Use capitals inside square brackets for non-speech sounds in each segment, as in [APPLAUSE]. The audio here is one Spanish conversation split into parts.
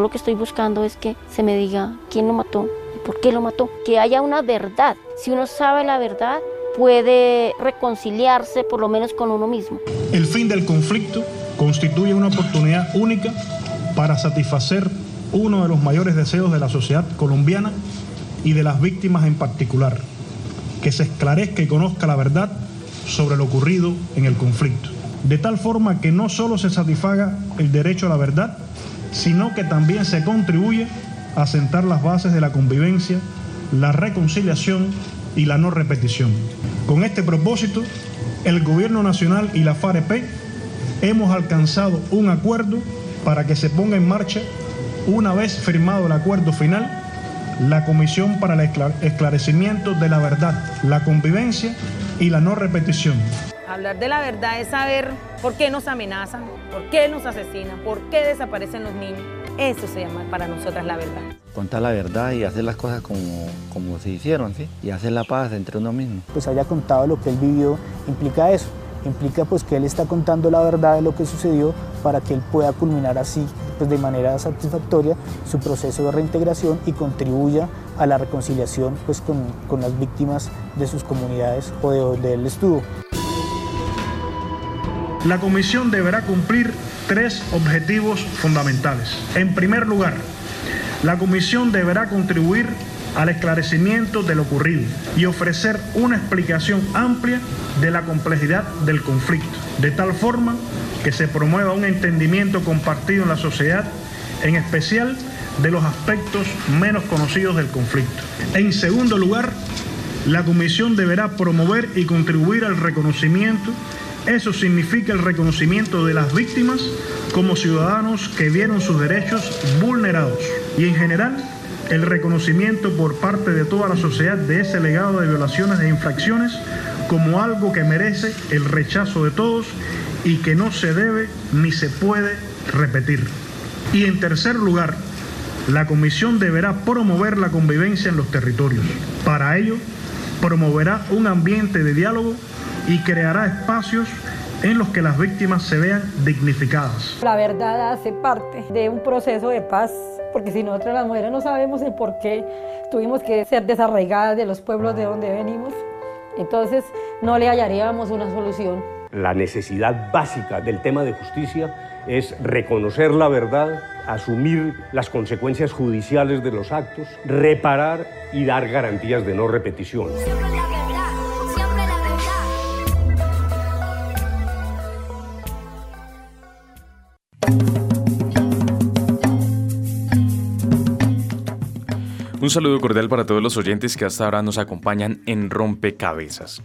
Lo que estoy buscando es que se me diga quién lo mató y por qué lo mató. Que haya una verdad. Si uno sabe la verdad, puede reconciliarse por lo menos con uno mismo. El fin del conflicto constituye una oportunidad única para satisfacer uno de los mayores deseos de la sociedad colombiana y de las víctimas en particular, que se esclarezca y conozca la verdad sobre lo ocurrido en el conflicto, de tal forma que no solo se satisfaga el derecho a la verdad, sino que también se contribuye a sentar las bases de la convivencia, la reconciliación y la no repetición. Con este propósito, el Gobierno Nacional y la FAREP hemos alcanzado un acuerdo para que se ponga en marcha, una vez firmado el acuerdo final, la Comisión para el Esclar- Esclarecimiento de la Verdad, la Convivencia y la No Repetición. Hablar de la verdad es saber por qué nos amenazan, por qué nos asesinan, por qué desaparecen los niños. Eso se llama para nosotras la verdad. contar la verdad y hacer las cosas como, como se hicieron, ¿sí? Y hacer la paz entre uno mismo. pues haya contado lo que él vivió, implica eso. Implica pues que él está contando la verdad de lo que sucedió para que él pueda culminar así pues de manera satisfactoria su proceso de reintegración y contribuya a la reconciliación pues con, con las víctimas de sus comunidades o de donde él estuvo. La comisión deberá cumplir tres objetivos fundamentales. En primer lugar, la comisión deberá contribuir al esclarecimiento de lo ocurrido y ofrecer una explicación amplia de la complejidad del conflicto, de tal forma que se promueva un entendimiento compartido en la sociedad, en especial de los aspectos menos conocidos del conflicto. En segundo lugar, la comisión deberá promover y contribuir al reconocimiento. Eso significa el reconocimiento de las víctimas como ciudadanos que vieron sus derechos vulnerados y en general el reconocimiento por parte de toda la sociedad de ese legado de violaciones e infracciones como algo que merece el rechazo de todos y que no se debe ni se puede repetir. Y en tercer lugar, la comisión deberá promover la convivencia en los territorios. Para ello, promoverá un ambiente de diálogo y creará espacios en los que las víctimas se vean dignificadas. La verdad hace parte de un proceso de paz, porque si nosotros las mujeres no sabemos el por qué tuvimos que ser desarraigadas de los pueblos de donde venimos, entonces no le hallaríamos una solución. La necesidad básica del tema de justicia es reconocer la verdad, asumir las consecuencias judiciales de los actos, reparar y dar garantías de no repetición. Un saludo cordial para todos los oyentes que hasta ahora nos acompañan en Rompecabezas.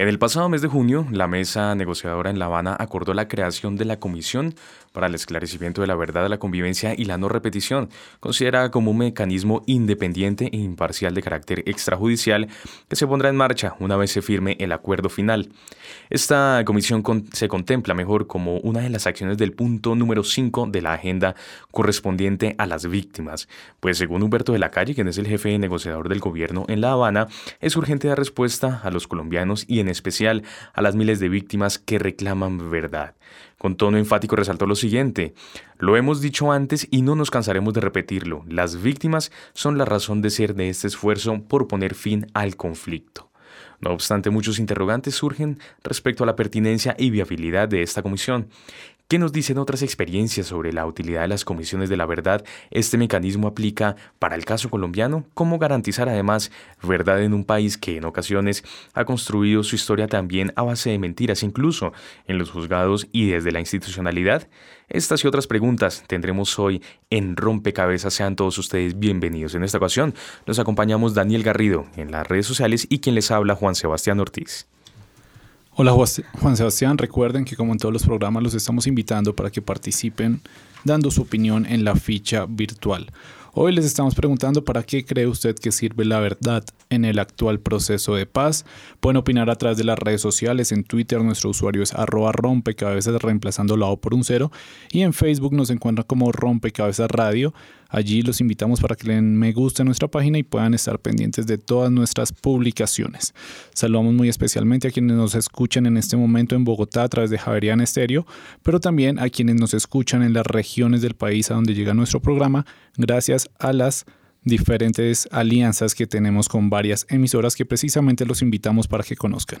En el pasado mes de junio, la mesa negociadora en La Habana acordó la creación de la Comisión para el Esclarecimiento de la Verdad, la Convivencia y la No Repetición, considerada como un mecanismo independiente e imparcial de carácter extrajudicial que se pondrá en marcha una vez se firme el acuerdo final. Esta comisión se contempla mejor como una de las acciones del punto número 5 de la agenda correspondiente a las víctimas, pues según Humberto de la Calle, quien es el jefe negociador del gobierno en La Habana, es urgente dar respuesta a los colombianos y en especial a las miles de víctimas que reclaman verdad. Con tono enfático resaltó lo siguiente, lo hemos dicho antes y no nos cansaremos de repetirlo, las víctimas son la razón de ser de este esfuerzo por poner fin al conflicto. No obstante, muchos interrogantes surgen respecto a la pertinencia y viabilidad de esta comisión. ¿Qué nos dicen otras experiencias sobre la utilidad de las comisiones de la verdad este mecanismo aplica para el caso colombiano? ¿Cómo garantizar además verdad en un país que en ocasiones ha construido su historia también a base de mentiras, incluso en los juzgados y desde la institucionalidad? Estas y otras preguntas tendremos hoy en Rompecabezas. Sean todos ustedes bienvenidos. En esta ocasión nos acompañamos Daniel Garrido en las redes sociales y quien les habla Juan Sebastián Ortiz. Hola Juan Sebastián, recuerden que como en todos los programas los estamos invitando para que participen dando su opinión en la ficha virtual. Hoy les estamos preguntando para qué cree usted que sirve la verdad en el actual proceso de paz. Pueden opinar a través de las redes sociales. En Twitter nuestro usuario es arroba rompecabezas reemplazando la O por un cero. Y en Facebook nos encuentran como rompecabezas radio. Allí los invitamos para que le den me gusta a nuestra página y puedan estar pendientes de todas nuestras publicaciones. Saludamos muy especialmente a quienes nos escuchan en este momento en Bogotá a través de Javerian Estéreo, pero también a quienes nos escuchan en las regiones del país a donde llega nuestro programa, gracias a las diferentes alianzas que tenemos con varias emisoras que precisamente los invitamos para que conozcan.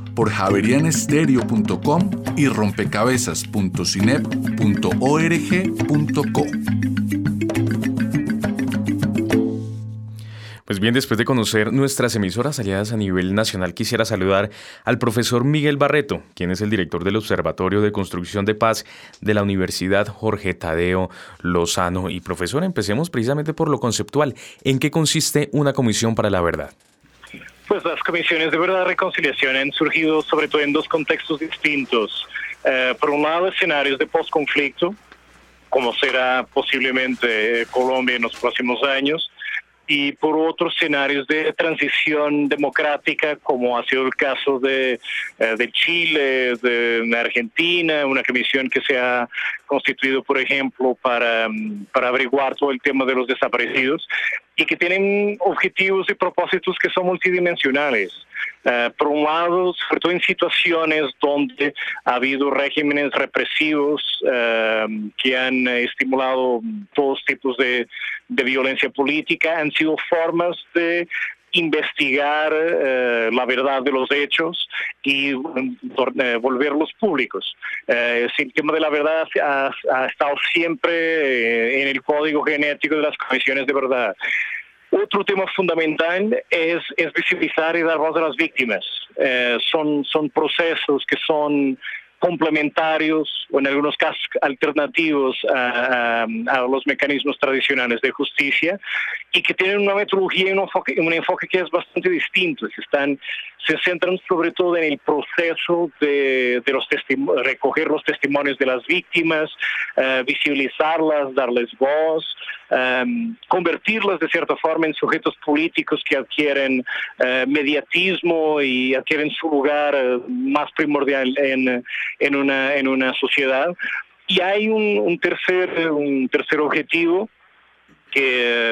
por javerianestereo.com y rompecabezas.cinep.org.co. Pues bien, después de conocer nuestras emisoras aliadas a nivel nacional, quisiera saludar al profesor Miguel Barreto, quien es el director del Observatorio de Construcción de Paz de la Universidad Jorge Tadeo Lozano. Y profesor, empecemos precisamente por lo conceptual. ¿En qué consiste una comisión para la verdad? Pues las comisiones de verdad y reconciliación han surgido sobre todo en dos contextos distintos. Eh, por un lado, escenarios de postconflicto, como será posiblemente Colombia en los próximos años, y por otros escenarios de transición democrática, como ha sido el caso de, eh, de Chile, de Argentina, una comisión que se ha constituido, por ejemplo, para, mm, para averiguar todo el tema de los desaparecidos y que tienen objetivos y propósitos que son multidimensionales. Uh, por un lado, sobre todo en situaciones donde ha habido regímenes represivos uh, que han estimulado todos tipos de, violencia política, han sido formas de investigar uh, la verdad de los hechos y volverlos públicos. el tema de la verdad ha, ha estado siempre en el código genético de las comisiones de verdad. Otro tema fundamental es, es visibilizar y dar voz a las víctimas. Eh, son, son procesos que son complementarios o en algunos casos alternativos a, los mecanismos tradicionales de justicia y que tienen una metodología y un enfoque, un enfoque que es bastante distinto. Se, centran sobre todo en el proceso de, de los recoger los testimonios de las víctimas, uh, visibilizarlas, darles voz, um, convertirlas de cierta forma en sujetos políticos que adquieren uh, mediatismo y adquieren su lugar uh, más primordial en, en, una, en una sociedad. Y hay un, un tercer, un tercer objetivo que,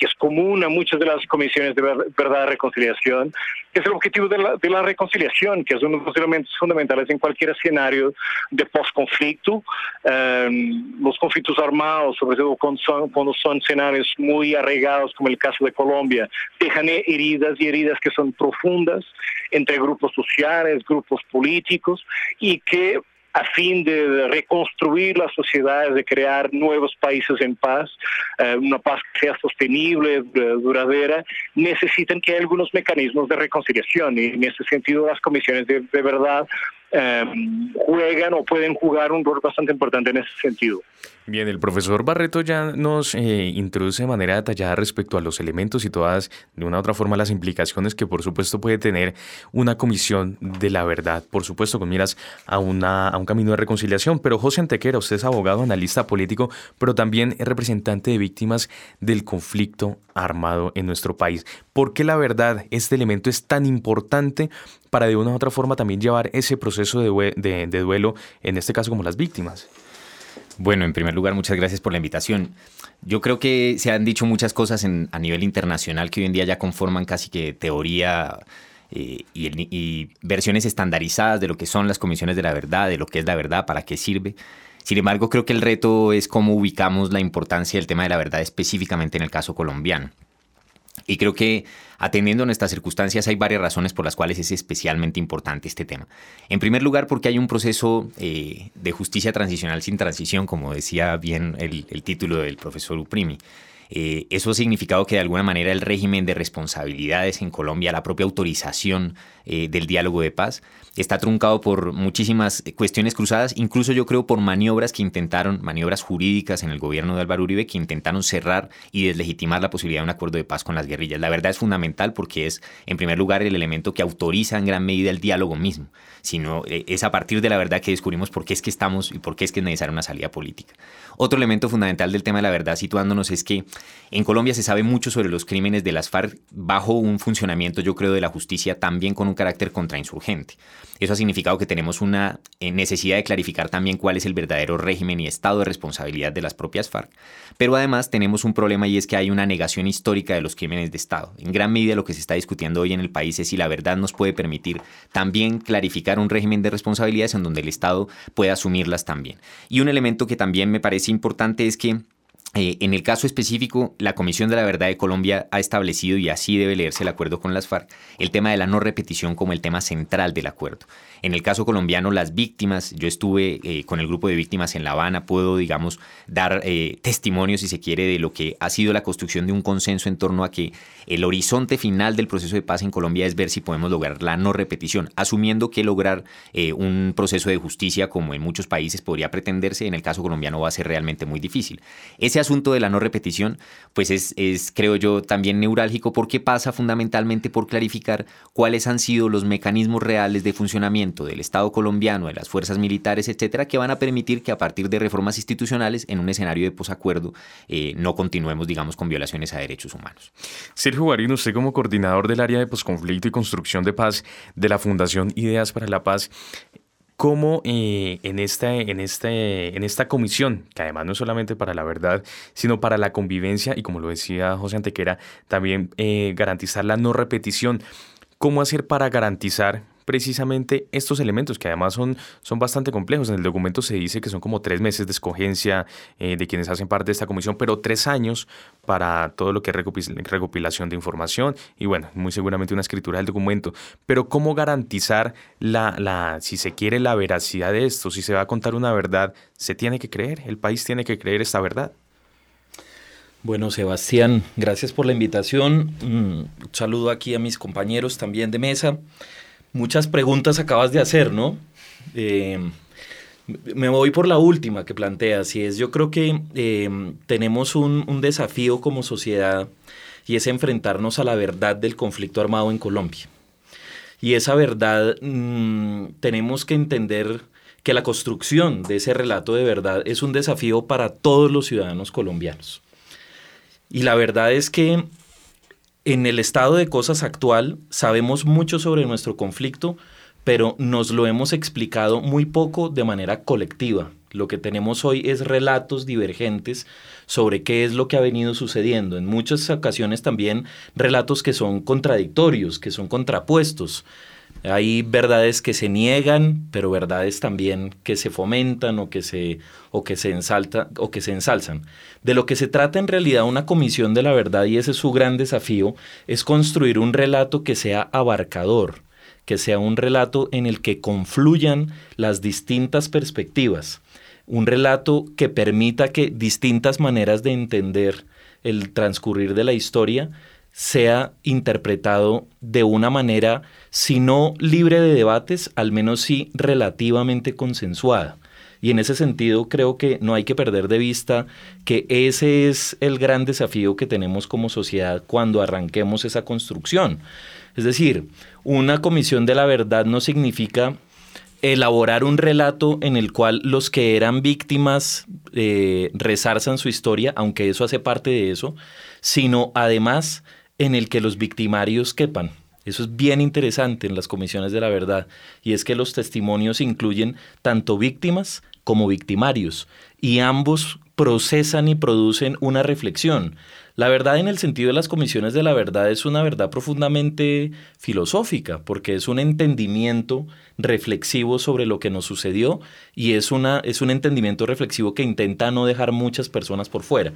es común a muchas de las comisiones de verdad y reconciliación, que es el objetivo de la, de la reconciliación, que es uno de los elementos fundamentales en cualquier escenario de postconflicto. Um, los conflictos armados, sobre todo cuando son, cuando son escenarios muy arraigados, como el caso de Colombia, dejan heridas y heridas que son profundas entre grupos sociales, grupos políticos, y que a fin de reconstruir las sociedades, de crear nuevos países en paz, eh, una paz que sea sostenible, duradera, necesitan que haya algunos mecanismos de reconciliación y en ese sentido las comisiones de, de verdad Em, juegan o pueden jugar un rol bastante importante en ese sentido. Bien, el profesor Barreto ya nos eh, introduce de manera detallada respecto a los elementos y todas, de una u otra forma, las implicaciones que por supuesto puede tener una comisión de la verdad, por supuesto con miras a, una, a un camino de reconciliación. Pero José Antequera, usted es abogado, analista político, pero también es representante de víctimas del conflicto armado en nuestro país. ¿Por qué la verdad, este elemento es tan importante para de una u otra forma también llevar ese proceso de, duelo, en este caso como las víctimas? Bueno, en primer lugar, muchas gracias por la invitación. Yo creo que se han dicho muchas cosas a nivel internacional que hoy en día ya conforman casi que teoría eh, y, versiones estandarizadas de lo que son las comisiones de la verdad, de lo que es la verdad, para qué sirve. Sin embargo, creo que el reto es cómo ubicamos la importancia del tema de la verdad específicamente en el caso colombiano. Y creo que atendiendo a nuestras circunstancias hay varias razones por las cuales es especialmente importante este tema. En primer lugar, porque hay un proceso eh, de justicia transicional sin transición, como decía bien el, título del profesor Uprimi. Eh, eso ha significado que de alguna manera el régimen de responsabilidades en Colombia, la propia autorización eh, del diálogo de paz, está truncado por muchísimas cuestiones cruzadas, incluso yo creo por maniobras que intentaron, maniobras jurídicas en el gobierno de Álvaro Uribe, que intentaron cerrar y deslegitimar la posibilidad de un acuerdo de paz con las guerrillas. La verdad es fundamental porque es, en primer lugar, el elemento que autoriza en gran medida el diálogo mismo, sino eh, es a partir de la verdad que descubrimos por qué es que estamos y por qué es que es necesaria una salida política. Otro elemento fundamental del tema de la verdad situándonos es que en Colombia se sabe mucho sobre los crímenes de las FARC bajo un funcionamiento, yo creo, de la justicia también con un carácter contrainsurgente. Eso ha significado que tenemos una eh, necesidad de clarificar también cuál es el verdadero régimen y estado de responsabilidad de las propias FARC. Pero además tenemos un problema y es que hay una negación histórica de los crímenes de Estado. En gran medida lo que se está discutiendo hoy en el país es si la verdad nos puede permitir también clarificar un régimen de responsabilidades en donde el Estado pueda asumirlas también. Y un elemento que también me parece importante es que eh, en el caso específico, la Comisión de la Verdad de Colombia ha establecido, y así debe leerse el acuerdo con las FARC, el tema de la no repetición como el tema central del acuerdo. En el caso colombiano, las víctimas, yo estuve eh, con el grupo de víctimas en La Habana, puedo, digamos, dar eh, testimonio, si se quiere, de lo que ha sido la construcción de un consenso en torno a que el horizonte final del proceso de paz en Colombia es ver si podemos lograr la no repetición, asumiendo que lograr eh, un proceso de justicia como en muchos países podría pretenderse, en el caso colombiano va a ser realmente muy difícil. Ese asunto de la no repetición, pues es, es creo yo, también neurálgico porque pasa fundamentalmente por clarificar cuáles han sido los mecanismos reales de funcionamiento del Estado colombiano, de las fuerzas militares, etcétera, que van a permitir que a partir de reformas institucionales en un escenario de posacuerdo eh, no continuemos, digamos, con violaciones a derechos humanos. Sergio Guarín, usted como coordinador del área de posconflicto y construcción de paz de la Fundación Ideas para la Paz, cómo eh, en, esta, en, este, en esta comisión, que además no es solamente para la verdad, sino para la convivencia y como lo decía José Antequera, también eh, garantizar la no repetición, ¿cómo hacer para garantizar precisamente estos elementos que además son, son bastante complejos. En el documento se dice que son como tres meses de escogencia eh, de quienes hacen parte de esta comisión, pero tres años para todo lo que es recopilación de información y bueno, muy seguramente una escritura del documento. Pero ¿cómo garantizar la, la, si se quiere, la veracidad de esto? Si se va a contar una verdad, se tiene que creer, el país tiene que creer esta verdad. Bueno, Sebastián, gracias por la invitación. Un saludo aquí a mis compañeros también de mesa muchas preguntas acabas de hacer, ¿no? Eh, me voy por la última que planteas, y es yo creo que eh, tenemos un, desafío como sociedad y es enfrentarnos a la verdad del conflicto armado en Colombia. Y esa verdad mm, tenemos que entender que la construcción de ese relato de verdad es un desafío para todos los ciudadanos colombianos. Y la verdad es que en el estado de cosas actual sabemos mucho sobre nuestro conflicto, pero nos lo hemos explicado muy poco de manera colectiva. Lo que tenemos hoy es relatos divergentes sobre qué es lo que ha venido sucediendo. En muchas ocasiones también relatos que son contradictorios, que son contrapuestos. Hay verdades que se niegan, pero verdades también que se fomentan o que se, o que se, ensalta, o que se ensalzan. De lo que se trata en realidad una comisión de la verdad, y ese es su gran desafío, es construir un relato que sea abarcador, que sea un relato en el que confluyan las distintas perspectivas, un relato que permita que distintas maneras de entender el transcurrir de la historia sea interpretado de una manera, si no libre de debates, al menos sí relativamente consensuada. Y en ese sentido creo que no hay que perder de vista que ese es el gran desafío que tenemos como sociedad cuando arranquemos esa construcción. Es decir, una comisión de la verdad no significa elaborar un relato en el cual los que eran víctimas eh, resarzan su historia, aunque eso hace parte de eso, sino además en el que los victimarios quepan, Eso es bien interesante en las comisiones de la verdad y es que los testimonios incluyen tanto víctimas como victimarios y ambos procesan y producen una reflexión. La verdad en el sentido de las comisiones de la verdad es una verdad profundamente filosófica, porque es un entendimiento reflexivo sobre lo que nos sucedió y es, una, es un entendimiento reflexivo que intenta no dejar muchas personas por fuera.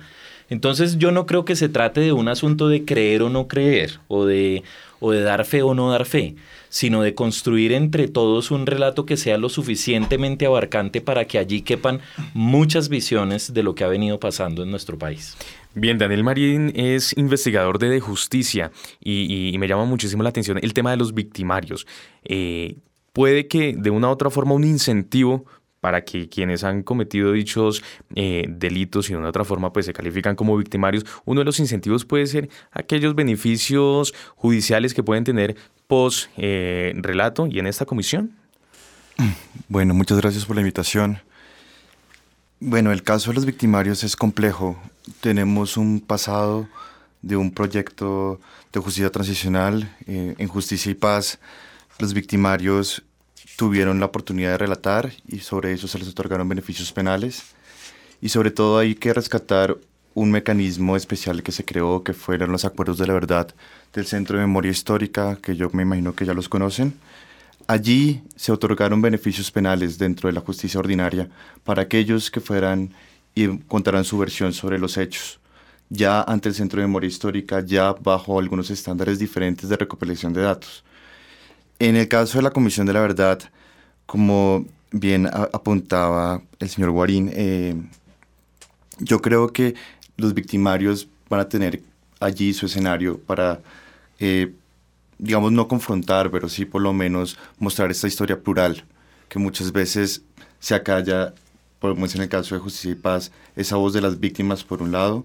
Entonces yo no creo que se trate de un asunto de creer o no creer, o de, o de dar fe o no dar fe, sino de construir entre todos un relato que sea lo suficientemente abarcante para que allí quepan muchas visiones de lo que ha venido pasando en nuestro país. Bien, Daniel Marín es investigador de, justicia y, me llama muchísimo la atención el tema de los victimarios. Eh, puede que de una u otra forma un incentivo para que quienes han cometido dichos eh, delitos y de una otra forma pues se califican como victimarios, uno de los incentivos puede ser aquellos beneficios judiciales que pueden tener post eh, relato y en esta comisión. Bueno, muchas gracias por la invitación. Bueno, el caso de los victimarios es complejo. Tenemos un pasado de un proyecto de justicia transicional eh, en justicia y paz. Los victimarios tuvieron la oportunidad de relatar y sobre eso se les otorgaron beneficios penales. Y sobre todo hay que rescatar un mecanismo especial que se creó, que fueron los acuerdos de la verdad del Centro de Memoria Histórica, que yo me imagino que ya los conocen Allí se otorgaron beneficios penales dentro de la justicia ordinaria para aquellos que fueran y contaran su versión sobre los hechos, ya ante el Centro de Memoria Histórica, ya bajo algunos estándares diferentes de recopilación de datos. En el caso de la Comisión de la Verdad, como bien apuntaba el señor Guarín, eh, yo creo que los victimarios van a tener allí su escenario para eh, digamos, no confrontar, pero sí por lo menos mostrar esta historia plural, que muchas veces se acalla, como es en el caso de Justicia y Paz, esa voz de las víctimas por un lado,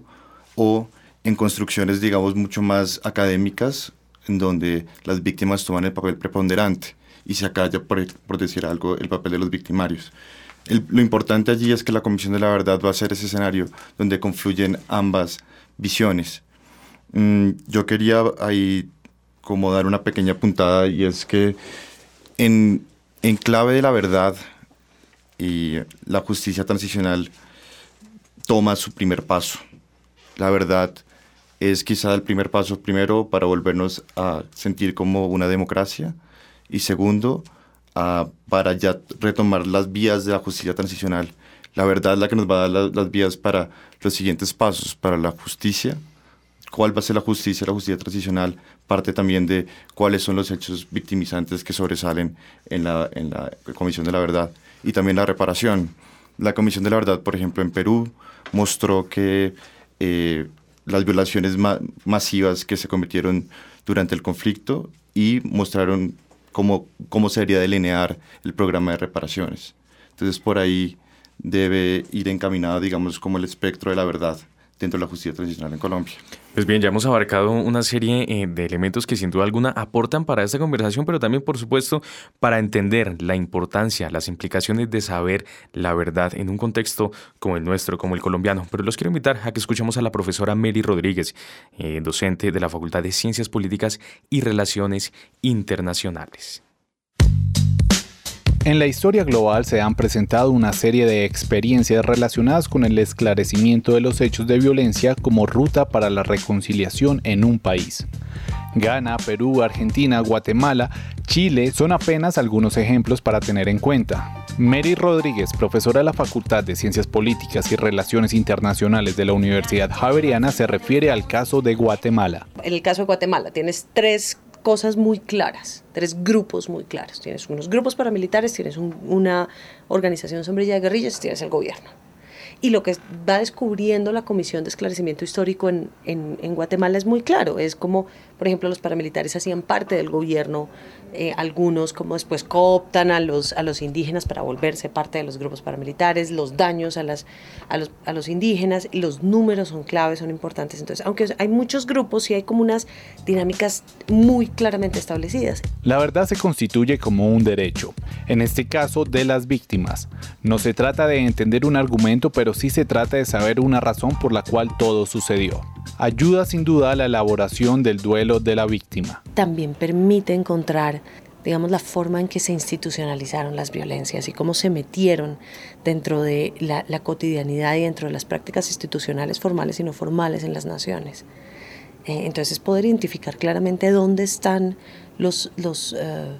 o en construcciones, digamos, mucho más académicas, en donde las víctimas toman el papel preponderante y se acalla, por, por decir algo, el papel de los victimarios. lo importante allí es que la Comisión de la Verdad va a ser ese escenario donde confluyen ambas visiones. Mm, yo quería ahí como dar una pequeña puntada y es que en, en clave de la verdad y la justicia transicional toma su primer paso. La verdad es quizá el primer paso primero para volvernos a sentir como una democracia y segundo para ya retomar las vías de la justicia transicional. La verdad es la que nos va a dar las vías para los siguientes pasos, para la justicia, cuál va a ser la justicia, la justicia transicional, parte también de cuáles son los hechos victimizantes que sobresalen en la, en la Comisión de la Verdad y también la reparación. La Comisión de la Verdad, por ejemplo, en Perú mostró que eh, las violaciones masivas que se cometieron durante el conflicto y mostraron cómo, cómo se debería delinear el programa de reparaciones. Entonces, por ahí debe ir encaminado, digamos, como el espectro de la verdad dentro de la justicia transicional en Colombia. Pues bien, ya hemos abarcado una serie eh, de elementos que sin duda alguna aportan para esta conversación, pero también, por supuesto, para entender la importancia, las implicaciones de saber la verdad en un contexto como el nuestro, como el colombiano. Pero los quiero invitar a que escuchemos a la profesora Mary Rodríguez, eh, docente de la Facultad de Ciencias Políticas y Relaciones Internacionales. En la historia global se han presentado una serie de experiencias relacionadas con el esclarecimiento de los hechos de violencia como ruta para la reconciliación en un país. Ghana, Perú, Argentina, Guatemala, Chile son apenas algunos ejemplos para tener en cuenta. Mary Rodríguez, profesora de la Facultad de Ciencias Políticas y Relaciones Internacionales de la Universidad Javeriana, se refiere al caso de Guatemala. En el caso de Guatemala tienes tres cosas muy claras, tres grupos muy claros. Tienes unos grupos paramilitares, tienes una organización sombrilla de guerrillas, tienes el gobierno. Y lo que va descubriendo la Comisión de Esclarecimiento Histórico en, en, Guatemala es muy claro. Es como, por ejemplo, los paramilitares hacían parte del gobierno, eh, algunos como después cooptan a los, a los indígenas para volverse parte de los grupos paramilitares, los daños a, las, a, los, a los indígenas, los números son claves, son importantes. Entonces, aunque hay muchos grupos, sí hay como unas dinámicas muy claramente establecidas. La verdad se constituye como un derecho, en este caso de las víctimas. No se trata de entender un argumento, pero sí se trata de saber una razón por la cual todo sucedió. ayuda sin duda a la elaboración del duelo de la víctima. También permite encontrar digamos, la forma en que se institucionalizaron las violencias y cómo se metieron dentro de la, cotidianidad y dentro de las prácticas institucionales formales y no formales en las naciones. Eh, entonces, poder identificar claramente dónde están los, los eh,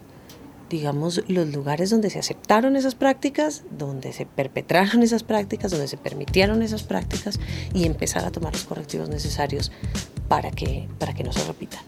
digamos, los lugares donde se aceptaron esas prácticas, donde se perpetraron esas prácticas, donde se permitieron esas prácticas y empezar a tomar los correctivos necesarios para que, para que no se repitan.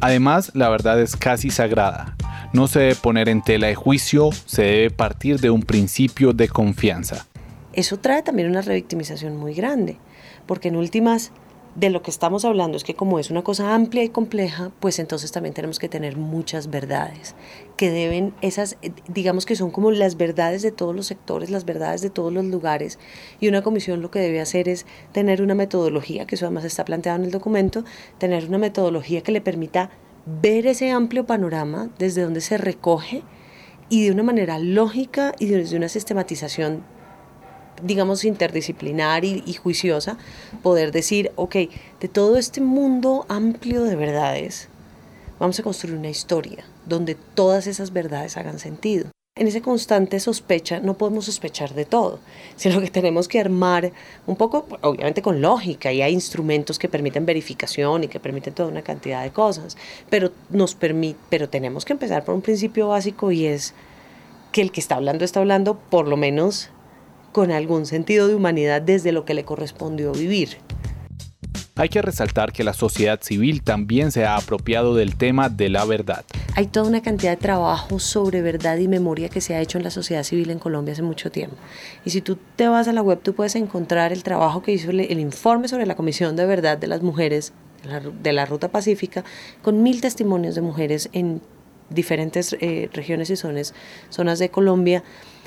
Además, la verdad es casi sagrada. No se debe poner en tela de juicio, se debe partir de un principio de confianza. Eso trae también una revictimización muy grande, porque en últimas de lo que estamos hablando es que como es una cosa amplia y compleja, pues entonces también tenemos que tener muchas verdades, que deben, esas, eh, digamos que son como las verdades de todos los sectores, las verdades de todos los lugares, y una comisión lo que debe hacer es tener una metodología, que eso además está planteado en el documento, tener una metodología que le permita ver ese amplio panorama desde donde se recoge y de una manera lógica y desde una sistematización digamos, interdisciplinar y, juiciosa, poder decir, ok, de todo este mundo amplio de verdades, vamos a construir una historia donde todas esas verdades hagan sentido. En esa constante sospecha no podemos sospechar de todo, sino que tenemos que armar un poco, obviamente con lógica, y hay instrumentos que permiten verificación y que permiten toda una cantidad de cosas, pero, nos permite, pero tenemos que empezar por un principio básico y es que el que está hablando está hablando por lo menos con algún sentido de humanidad desde lo que le correspondió vivir. Hay que resaltar que la sociedad civil también se ha apropiado del tema de la verdad. Hay toda una cantidad de trabajo sobre verdad y memoria que se ha hecho en la sociedad civil en Colombia hace mucho tiempo. Y si tú te vas a la web, tú puedes encontrar el trabajo que hizo el, informe sobre la Comisión de Verdad de las Mujeres de la, Ruta Pacífica, con mil testimonios de mujeres en diferentes eh, regiones y zonas, zonas de Colombia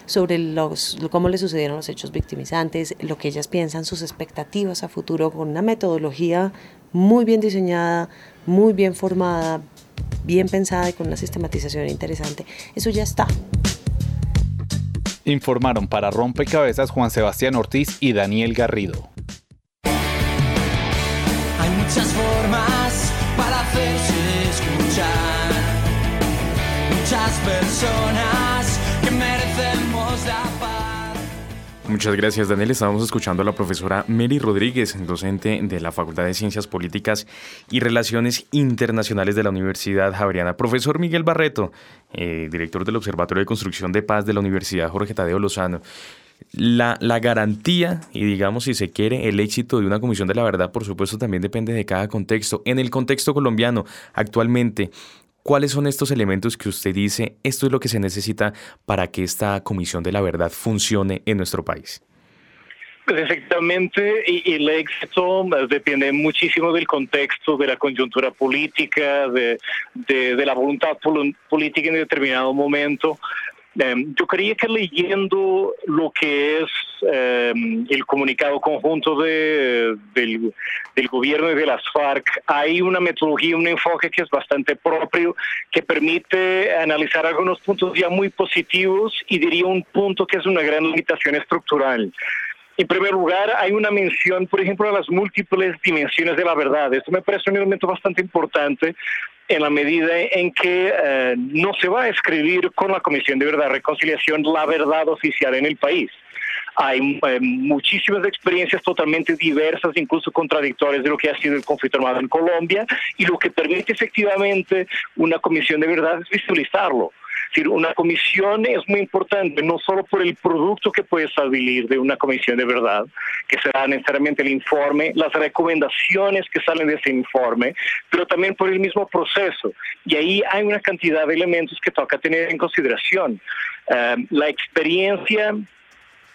sobre los, cómo le sucedieron los hechos victimizantes, lo que ellas piensan, sus expectativas a futuro, con una metodología muy bien diseñada, muy bien formada, bien pensada y con una sistematización interesante. Eso ya está. Informaron para Rompecabezas Juan Sebastián Ortiz y Daniel Garrido. Hay muchas formas para hacerse escuchar. Muchas personas que merecen Muchas gracias, Daniel. Estábamos escuchando a la profesora Mary Rodríguez, docente de la Facultad de Ciencias Políticas y Relaciones Internacionales de la Universidad Javeriana. Profesor Miguel Barreto, eh, director del Observatorio de Construcción de Paz de la Universidad Jorge Tadeo Lozano. La, la, garantía y digamos si se quiere el éxito de una comisión de la verdad por supuesto también depende de cada contexto. En el contexto colombiano actualmente, ¿Cuáles son estos elementos que usted dice, esto es lo que se necesita para que esta Comisión de la Verdad funcione en nuestro país? Pues efectivamente, y, el éxito depende muchísimo del contexto, de la coyuntura política, de, de la voluntad política en determinado momento. Em, yo creía que leyendo lo que es em, el comunicado conjunto de, del, del, gobierno y de las FARC, hay una metodología, un enfoque que es bastante propio, que permite analizar algunos puntos ya muy positivos y diría un punto que es una gran limitación estructural. En primer lugar, hay una mención, por ejemplo, a las múltiples dimensiones de la verdad. Esto me parece un elemento bastante importante en la medida en que eh, no se va a escribir con la Comisión de Verdad y Reconciliación la verdad oficial en el país. Hay eh, muchísimas experiencias totalmente diversas, incluso contradictorias de lo que ha sido el conflicto armado en Colombia y lo que permite efectivamente una comisión de verdad es visualizarlo decir, una comisión es muy importante, no solo por el producto que puede salir de una comisión de verdad, que será necesariamente el informe, las recomendaciones que salen de ese informe, pero también por el mismo proceso. Y ahí hay una cantidad de elementos que toca tener en consideración. Eh, la experiencia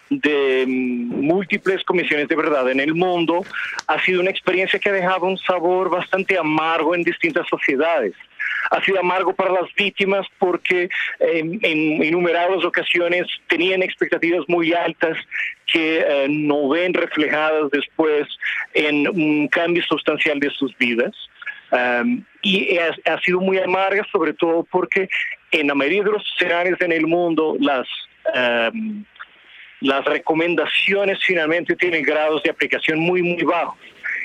de múltiples comisiones de verdad en el mundo ha sido una experiencia que ha dejado un sabor bastante amargo en distintas sociedades ha sido amargo para las víctimas porque em, en innumerables ocasiones tenían expectativas muy altas que eh, no ven reflejadas después en un cambio sustancial de sus vidas. Y ha, sido muy amarga sobre todo porque en la mayoría de los escenarios en el mundo las... Em, las recomendaciones finalmente tienen grados de aplicación muy, muy bajos.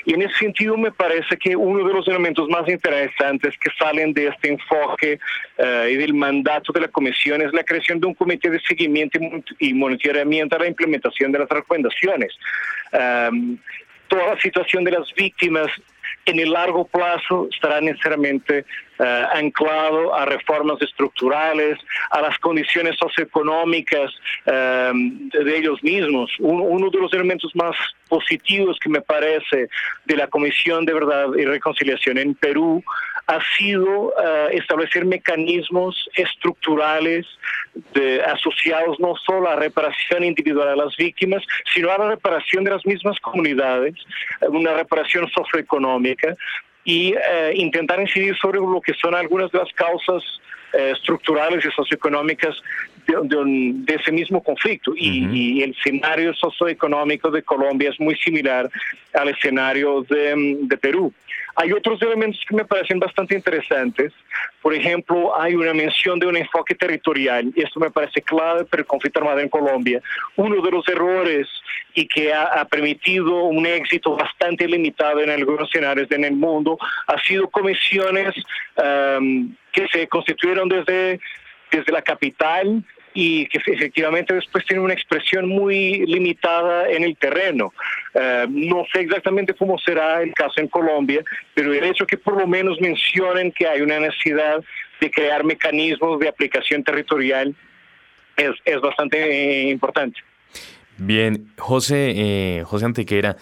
Y en ese sentido me parece que uno de los elementos más interesantes que salen de este enfoque eh, y del mandato de la Comisión es la creación de un comité de seguimiento y monitoramiento a la implementación de las recomendaciones. Toda la situación de las víctimas en el largo plazo estará necesariamente uh, anclado a reformas estructurales, a las condiciones socioeconómicas um, de ellos mismos. Un, uno de los elementos más positivos que me parece de la Comisión de Verdad y Reconciliación en Perú ha sido uh, establecer mecanismos estructurales de, asociados no solo a reparación individual de las víctimas, sino a la reparación de las mismas comunidades, una reparación socioeconómica y uh, intentar incidir sobre lo que son algunas de las causas uh, estructurales y socioeconómicas de, de, de, ese mismo conflicto. Uh -huh. y, el escenario socioeconómico de Colombia es muy similar al escenario de, de Perú. Hay otros elementos que me parecen bastante interesantes. Por ejemplo, hay una mención de un enfoque territorial, esto me parece clave para el conflicto armado en Colombia. Uno de los errores y que ha, ha permitido un éxito bastante limitado en algunos escenarios en el mundo ha sido comisiones um, que se constituyeron desde, desde la capital y que efectivamente después tiene una expresión muy limitada en el terreno. Uh, no sé exactamente cómo será el caso en Colombia, pero el hecho que por lo menos mencionen que hay una necesidad de crear mecanismos de aplicación territorial es, es bastante eh, importante. Bien, José, eh, José Antequera,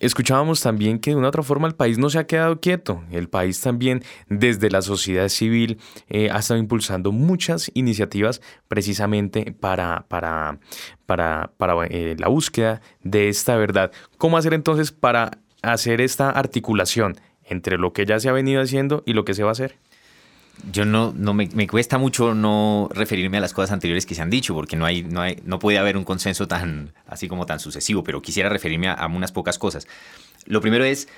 Escuchábamos también que de una otra forma el país no se ha quedado quieto. El país también desde la sociedad civil eh, ha estado impulsando muchas iniciativas precisamente para, para, para, para eh, la búsqueda de esta verdad. ¿Cómo hacer entonces para hacer esta articulación entre lo que ya se ha venido haciendo y lo que se va a hacer? Yo no, me, cuesta mucho no referirme a las cosas anteriores que se han dicho, porque no hay, no hay, no puede haber un consenso tan, así como tan sucesivo, pero quisiera referirme a, a unas pocas cosas. Lo primero es,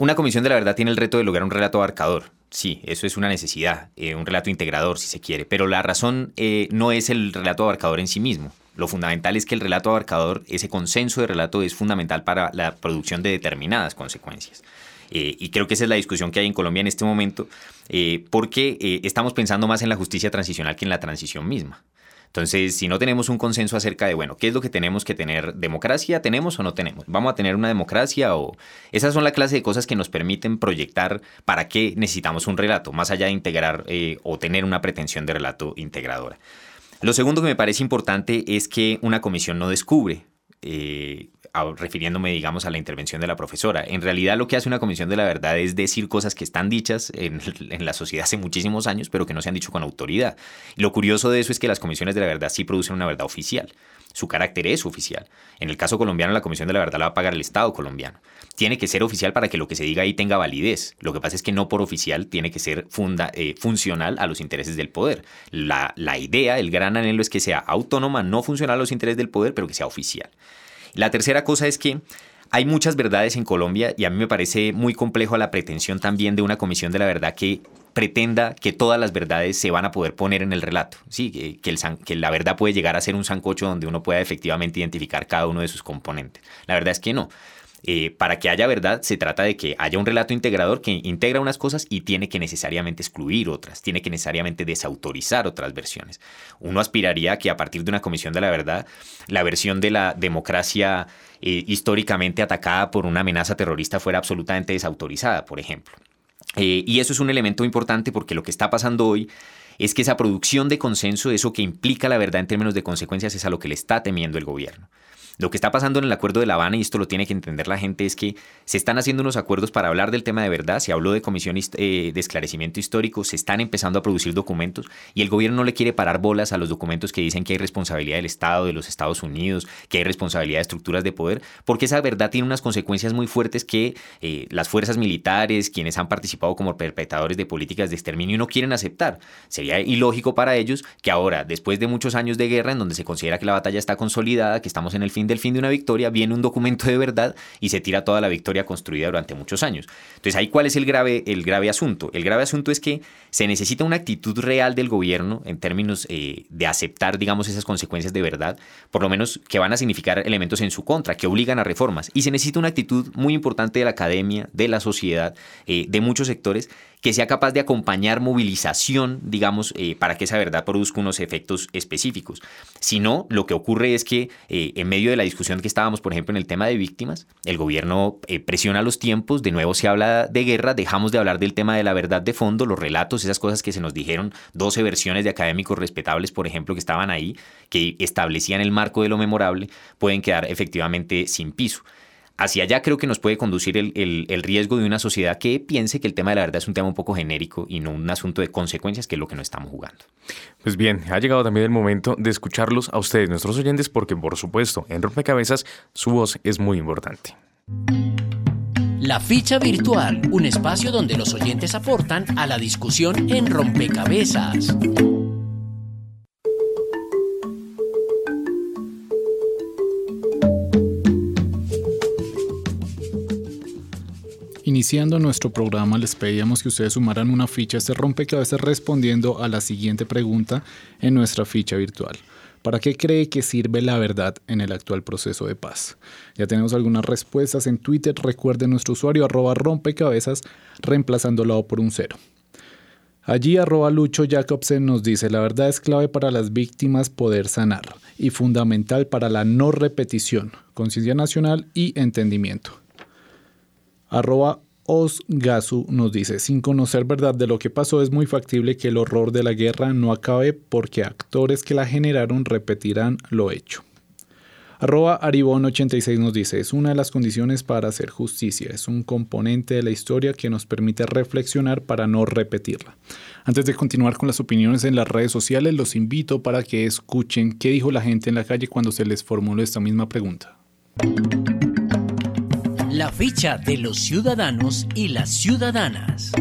una comisión de la verdad tiene el reto de lograr un relato abarcador. Sí, eso es una necesidad, eh, un relato integrador, si se quiere, pero la razón eh, no es el relato abarcador en sí mismo. Lo fundamental es que el relato abarcador, ese consenso de relato es fundamental para la producción de determinadas consecuencias. Eh, y creo que esa es la discusión que hay en Colombia en este momento, eh, porque eh, estamos pensando más en la justicia transicional que en la transición misma. Entonces, si no tenemos un consenso acerca de, bueno, ¿qué es lo que tenemos que tener? ¿Democracia tenemos o no tenemos? ¿Vamos a tener una democracia o...? Esas son la clase de cosas que nos permiten proyectar para qué necesitamos un relato, más allá de integrar o tener una pretensión de relato integradora. Lo segundo que me parece importante es que una comisión no descubre. Refiriéndome, digamos, a la intervención de la profesora. En realidad lo que hace una comisión de la verdad es decir cosas que están dichas [LAUGHS] en, la sociedad hace muchísimos años, pero que no se han dicho con autoridad. Lo curioso de eso es que las comisiones de la verdad sí producen una verdad oficial. Su carácter es oficial. En el caso colombiano, la Comisión de la Verdad la va a pagar el Estado colombiano. Tiene que ser oficial para que lo que se diga ahí tenga validez. Lo que pasa es que no por oficial tiene que ser eh, funcional a los intereses del poder. La, la idea, el gran anhelo es que sea autónoma, no funcional a los intereses del poder, pero que sea oficial. La tercera cosa es que hay muchas verdades en Colombia y a mí me parece muy complejo la pretensión también de una comisión de la verdad que pretenda que todas las verdades se van a poder poner en el relato, ¿sí? que, que, la verdad puede llegar a ser un sancocho donde uno pueda efectivamente identificar cada uno de sus componentes. La verdad es que no. Eh, para que haya verdad se trata de que haya un relato integrador que integra unas cosas y tiene que necesariamente excluir otras, tiene que necesariamente desautorizar otras versiones. Uno aspiraría a que a partir de una comisión de la verdad, la versión de la democracia eh, históricamente atacada por una amenaza terrorista fuera absolutamente desautorizada, por ejemplo. Eh, y eso es un elemento importante porque lo que está pasando hoy es que esa producción de consenso, eso que implica la verdad en términos de consecuencias, es a lo que le está temiendo el gobierno. Lo que está pasando en el acuerdo de La Habana, y esto lo tiene que entender la gente, es que se están haciendo unos acuerdos para hablar del tema de verdad, se habló de comisión eh, de esclarecimiento histórico, se están empezando a producir documentos y el gobierno no le quiere parar bolas a los documentos que dicen que hay responsabilidad del Estado, de los Estados Unidos, que hay responsabilidad de estructuras de poder, porque esa verdad tiene unas consecuencias muy fuertes que eh, las fuerzas militares, quienes han participado como perpetradores de políticas de exterminio, no quieren aceptar. Sería ilógico para ellos que ahora, después de muchos años de guerra, en donde se considera que la batalla está consolidada, que estamos en el fin del fin de una victoria, viene un documento de verdad y se tira toda la victoria construida durante muchos años. Entonces, ahí cuál es el grave, el grave asunto. El grave asunto es que se necesita una actitud real del gobierno en términos eh, de aceptar, digamos, esas consecuencias de verdad, por lo menos que van a significar elementos en su contra, que obligan a reformas. Y se necesita una actitud muy importante de la academia, de la sociedad, eh, de muchos sectores, que sea capaz de acompañar movilización, digamos, eh, para que esa verdad produzca unos efectos específicos. Si no, lo que ocurre es que eh, en medio de la discusión que estábamos, por ejemplo, en el tema de víctimas, el gobierno eh, presiona los tiempos, de nuevo se habla de guerra, dejamos de hablar del tema de la verdad de fondo, los relatos, esas cosas que se nos dijeron, 12 versiones de académicos respetables, por ejemplo, que estaban ahí, que establecían el marco de lo memorable, pueden quedar efectivamente sin piso hacia allá creo que nos puede conducir el, riesgo de una sociedad que piense que el tema de la verdad es un tema un poco genérico y no un asunto de consecuencias, que es lo que no estamos jugando. Pues bien, ha llegado también el momento de escucharlos a ustedes, nuestros oyentes, porque por supuesto, en Rompecabezas su voz es muy importante. La ficha virtual, un espacio donde los oyentes aportan a la discusión en Rompecabezas. Iniciando nuestro programa les pedíamos que ustedes sumaran una ficha a este rompecabezas respondiendo a la siguiente pregunta en nuestra ficha virtual. ¿Para qué cree que sirve la verdad en el actual proceso de paz? Ya tenemos algunas respuestas en Twitter. Recuerden nuestro usuario arroba rompecabezas reemplazándolo por un cero. Allí arroba Lucho Jacobsen nos dice, la verdad es clave para las víctimas poder sanar y fundamental para la no repetición, conciencia nacional y entendimiento. Arroba Osgasu nos dice, sin conocer verdad de lo que pasó, es muy factible que el horror de la guerra no acabe porque actores que la generaron repetirán lo hecho. Arroba Aribón86 nos dice, es una de las condiciones para hacer justicia, es un componente de la historia que nos permite reflexionar para no repetirla. Antes de continuar con las opiniones en las redes sociales, los invito para que escuchen qué dijo la gente en la calle cuando se les formuló esta misma pregunta ficha de los ciudadanos y las ciudadanas.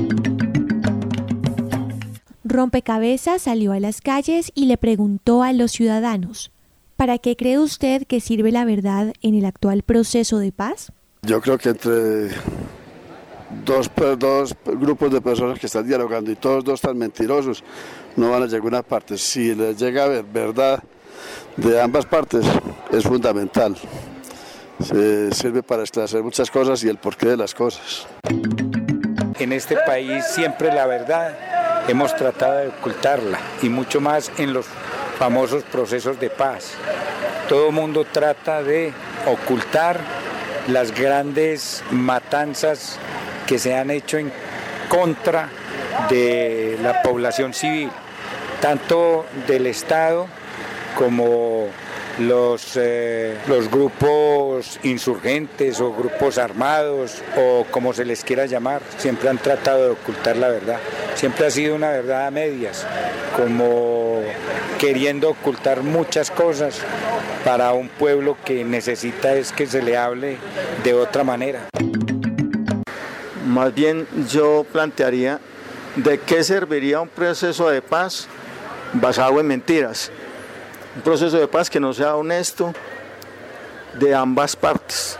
Rompecabezas salió a las calles y le preguntó a los ciudadanos, ¿para qué cree usted que sirve la verdad en el actual proceso de paz? Yo creo que entre dos, dos grupos de personas que están dialogando y todos dos están mentirosos, no van a llegar a una parte. Si les llega a ver verdad de ambas partes, es fundamental se sirve para esclarecer muchas cosas y el porqué de las cosas. En este país siempre la verdad hemos tratado de ocultarla y mucho más en los famosos procesos de paz. Todo el mundo trata de ocultar las grandes matanzas que se han hecho en contra de la población civil, tanto del Estado como los, eh, los grupos insurgentes o grupos armados o como se les quiera llamar, siempre han tratado de ocultar la verdad. Siempre ha sido una verdad a medias, como queriendo ocultar muchas cosas para un pueblo que necesita es que se le hable de otra manera. Más bien yo plantearía de qué serviría un proceso de paz basado en mentiras un proceso de paz que no sea honesto de ambas partes,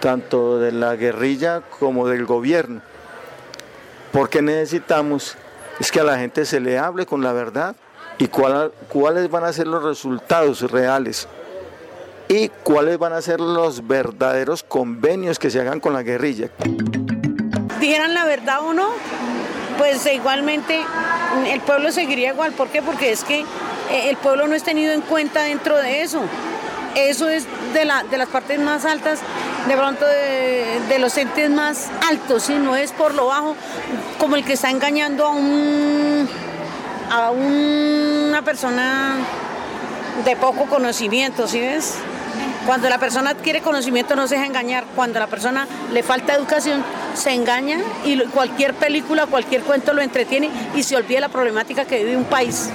tanto de la guerrilla como del gobierno. Porque necesitamos es que a la gente se le hable con la verdad y cuáles van a ser los resultados reales y cuáles van a ser los verdaderos convenios que se hagan con la guerrilla. Dijeran la verdad o no, pues igualmente el pueblo seguiría igual. ¿Por qué? Porque es que el pueblo no es tenido en cuenta dentro de eso. Eso es de, la, de las partes más altas, de pronto de, los entes más altos, y no es por lo bajo, como el que está engañando a un a una persona de poco conocimiento, ¿sí ves? Cuando la persona adquiere conocimiento no se deja engañar, cuando a la persona le falta educación se engaña y cualquier película, cualquier cuento lo entretiene y se olvida la problemática que vive un país.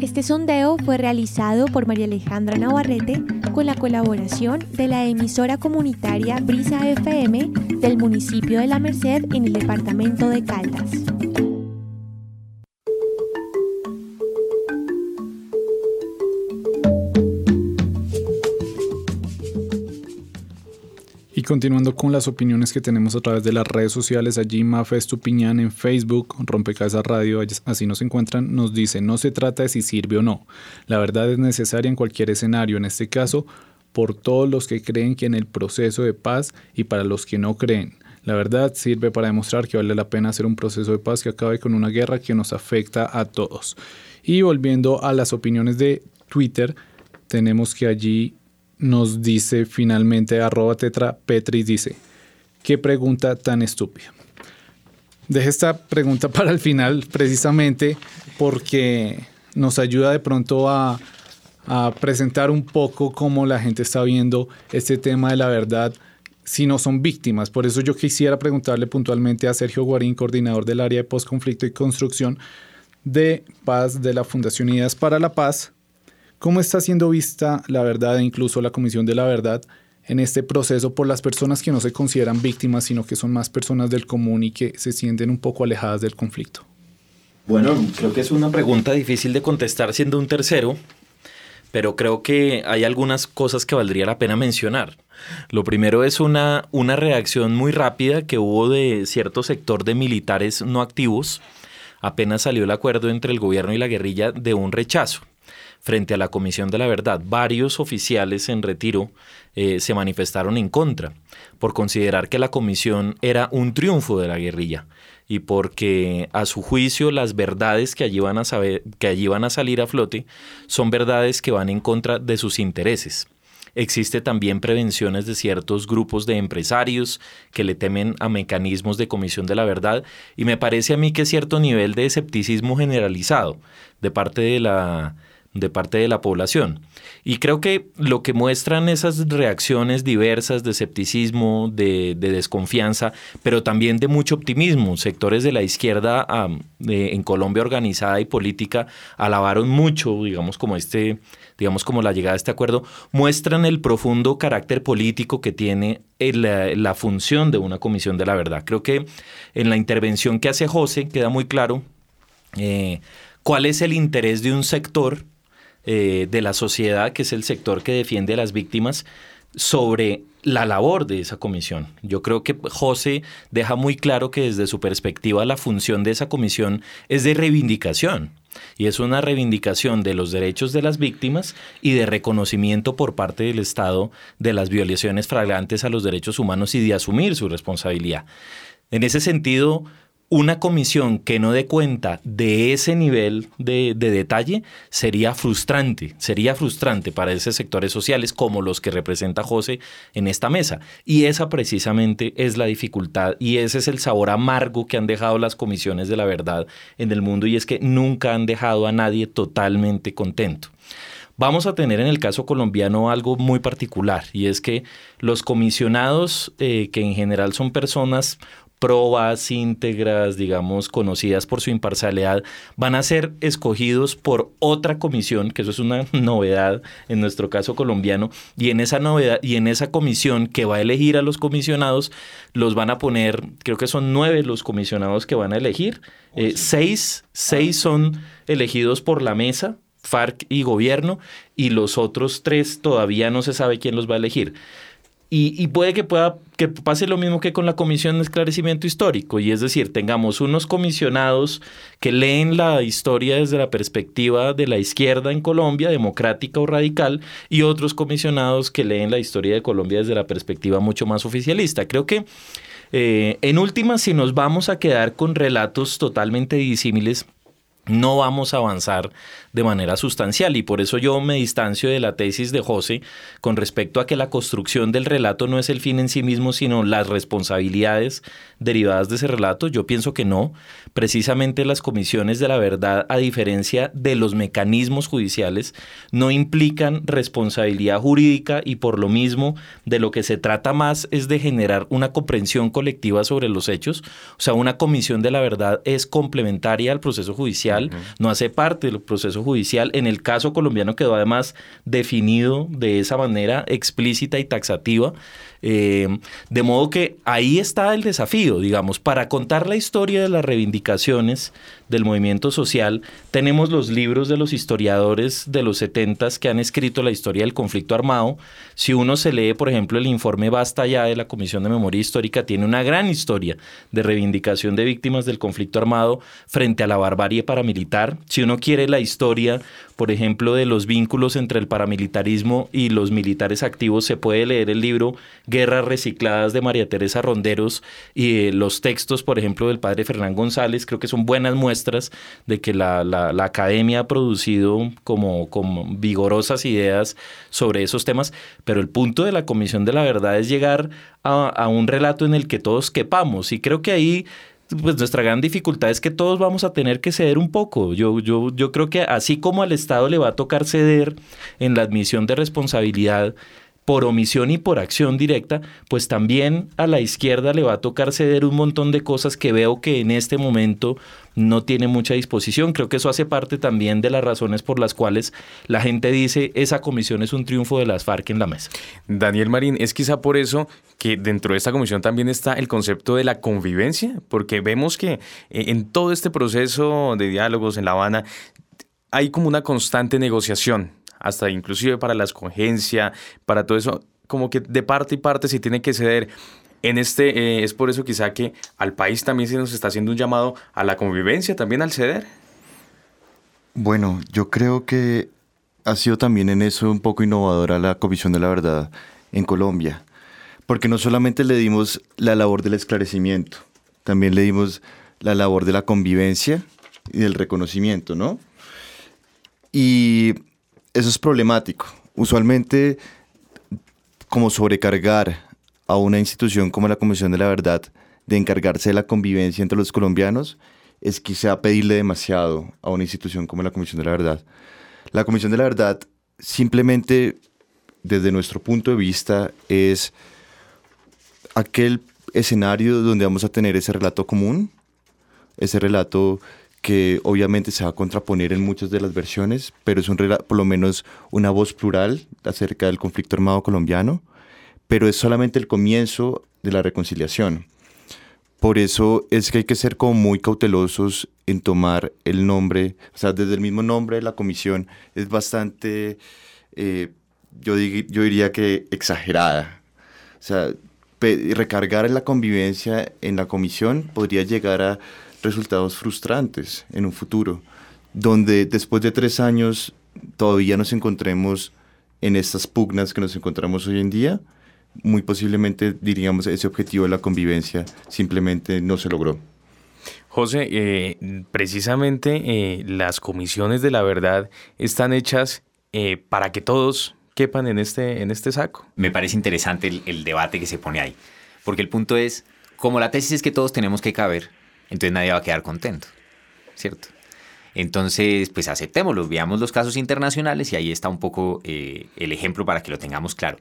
Este sondeo fue realizado por María Alejandra Navarrete con la colaboración de la emisora comunitaria Brisa FM del municipio de La Merced en el departamento de Caldas. Continuando con las opiniones que tenemos a través de las redes sociales, allí Mafe Estupiñán en Facebook, Rompecabezas Radio, así nos encuentran, nos dice, no se trata de si sirve o no, la verdad es necesaria en cualquier escenario, en este caso, por todos los que creen que en el proceso de paz y para los que no creen. La verdad sirve para demostrar que vale la pena hacer un proceso de paz que acabe con una guerra que nos afecta a todos. Y volviendo a las opiniones de Twitter, tenemos que allí nos dice finalmente arroba tetra Petris dice, qué pregunta tan estúpida. Deje esta pregunta [LAUGHS] para el final precisamente porque nos ayuda de pronto a, a presentar un poco cómo la gente está viendo este tema de la verdad si no son víctimas. Por eso yo quisiera preguntarle puntualmente a Sergio Guarín, coordinador del área de postconflicto y construcción de paz de la Fundación Unidas para la Paz, cómo está siendo vista la verdad e incluso la Comisión de la Verdad en este proceso por las personas que no se consideran víctimas, sino que son más personas del común y que se sienten un poco alejadas del conflicto. Bueno, creo que es una pregunta difícil de contestar siendo un tercero, pero creo que hay algunas cosas que valdría la pena mencionar. Lo primero es una, una reacción muy rápida que hubo de cierto sector de militares no activos. Apenas salió el acuerdo entre el gobierno y la guerrilla de un rechazo frente a la Comisión de la Verdad. Varios oficiales en retiro eh, se manifestaron en contra por considerar que la comisión era un triunfo de la guerrilla y porque a su juicio las verdades que allí van a saber, que allí van a salir a flote son verdades que van en contra de sus intereses. Existe también prevenciones de ciertos grupos de empresarios que le temen a mecanismos de comisión de la verdad y me parece a mí que cierto nivel de escepticismo generalizado de parte de la de parte de la población. Y creo que lo que muestran esas reacciones diversas de escepticismo, de, desconfianza, pero también de mucho optimismo. Sectores de la izquierda en Colombia organizada y política alabaron mucho, digamos, como este digamos como la llegada a este acuerdo, muestran el profundo carácter político que tiene la, función de una comisión de la verdad. Creo que en la intervención que hace José queda muy claro eh, cuál es el interés de un sector eh, de la sociedad, que es el sector que defiende a las víctimas, sobre la labor de esa comisión. Yo creo que José deja muy claro que desde su perspectiva la función de esa comisión es de reivindicación. Y es una reivindicación de los derechos de las víctimas y de reconocimiento por parte del Estado de las violaciones flagrantes a los derechos humanos y de asumir su responsabilidad. En ese sentido, una comisión que no dé cuenta de ese nivel de, detalle sería frustrante, sería frustrante para esos sectores sociales como los que representa José en esta mesa. Y esa precisamente es la dificultad y ese es el sabor amargo que han dejado las comisiones de la verdad en el mundo y es que nunca han dejado a nadie totalmente contento. Vamos a tener en el caso colombiano algo muy particular y es que los comisionados, eh, que en general son personas probas íntegras, digamos, conocidas por su imparcialidad, van a ser escogidos por otra comisión, que eso es una [LAUGHS] novedad en nuestro caso colombiano, y en esa novedad y en esa comisión que va a elegir a los comisionados, los van a poner, creo que son nueve los comisionados que van a elegir, eh, seis, seis son elegidos por la mesa, FARC y gobierno, y los otros tres todavía no se sabe quién los va a elegir. Y, puede que pueda que pase lo mismo que con la Comisión de Esclarecimiento Histórico, y es decir, tengamos unos comisionados que leen la historia desde la perspectiva de la izquierda en Colombia, democrática o radical, y otros comisionados que leen la historia de Colombia desde la perspectiva mucho más oficialista. Creo que eh, en última, si nos vamos a quedar con relatos totalmente disímiles, no vamos a avanzar de manera sustancial y por eso yo me distancio de la tesis de José con respecto a que la construcción del relato no es el fin en sí mismo, sino las responsabilidades derivadas de ese relato. Yo pienso que no. Precisamente las comisiones de la verdad, a diferencia de los mecanismos judiciales, no implican responsabilidad jurídica y por lo mismo de lo que se trata más es de generar una comprensión colectiva sobre los hechos. O sea, una comisión de la verdad es complementaria al proceso judicial no hace parte del proceso judicial. En el caso colombiano quedó además definido de esa manera explícita y taxativa. Eh, de modo que ahí está el desafío, digamos, para contar la historia de las reivindicaciones del movimiento social, tenemos los libros de los historiadores de los 70 que han escrito la historia del conflicto armado. Si uno se lee, por ejemplo, el informe Basta ya de la Comisión de Memoria Histórica, tiene una gran historia de reivindicación de víctimas del conflicto armado frente a la barbarie paramilitar. Si uno quiere la historia por ejemplo, de los vínculos entre el paramilitarismo y los militares activos, se puede leer el libro Guerras Recicladas de María Teresa Ronderos y eh, los textos, por ejemplo, del padre Fernán González. Creo que son buenas muestras de que la, academia ha producido como, como vigorosas ideas sobre esos temas, pero el punto de la Comisión de la Verdad es llegar a un relato en el que todos quepamos y creo que ahí pues nuestra gran dificultad es que todos vamos a tener que ceder un poco. Yo, yo, yo creo que así como al Estado le va a tocar ceder en la admisión de responsabilidad, por omisión y por acción directa, pues también a la izquierda le va a tocar ceder un montón de cosas que veo que en este momento no tiene mucha disposición. Creo que eso hace parte también de las razones por las cuales la gente dice esa comisión es un triunfo de las FARC en la mesa. Daniel Marín, es quizá por eso que dentro de esta comisión también está el concepto de la convivencia, porque vemos que eh, en todo este proceso de diálogos en La Habana hay como una constante negociación hasta inclusive para la escogencia, para todo eso, como que de parte y parte se tiene que ceder. En este, eh, es por eso quizá que al país también se nos está haciendo un llamado a la convivencia, también al ceder. Bueno, yo creo que ha sido también en eso un poco innovadora la Comisión de la Verdad en Colombia, porque no solamente le dimos la labor del esclarecimiento, también le dimos la labor de la convivencia y del reconocimiento, ¿no? Y eso es problemático. Usualmente, como sobrecargar a una institución como la Comisión de la Verdad de encargarse de la convivencia entre los colombianos es quizá pedirle demasiado a una institución como la Comisión de la Verdad. La Comisión de la Verdad simplemente, desde nuestro punto de vista, es aquel escenario donde vamos a tener ese relato común, ese relato que obviamente se va a contraponer en muchas de las versiones, pero es un, por lo menos una voz plural acerca del conflicto armado colombiano, pero es solamente el comienzo de la reconciliación. Por eso es que hay que ser como muy cautelosos en tomar el nombre, o sea, desde el mismo nombre de la comisión es bastante, eh, yo, yo diría que exagerada. O sea, recargar la convivencia en la comisión podría llegar a resultados frustrantes en un futuro, donde después de tres años todavía nos encontremos en estas pugnas que nos encontramos hoy en día, muy posiblemente diríamos ese objetivo de la convivencia simplemente no se logró. José, eh, precisamente eh, las comisiones de la verdad están hechas eh, para que todos quepan en este, en este saco. Me parece interesante el, el debate que se pone ahí, porque el punto es, como la tesis es que todos tenemos que caber, entonces nadie va a quedar contento, ¿cierto? Entonces, pues aceptémoslo, veamos los casos internacionales y ahí está un poco eh, el ejemplo para que lo tengamos claro.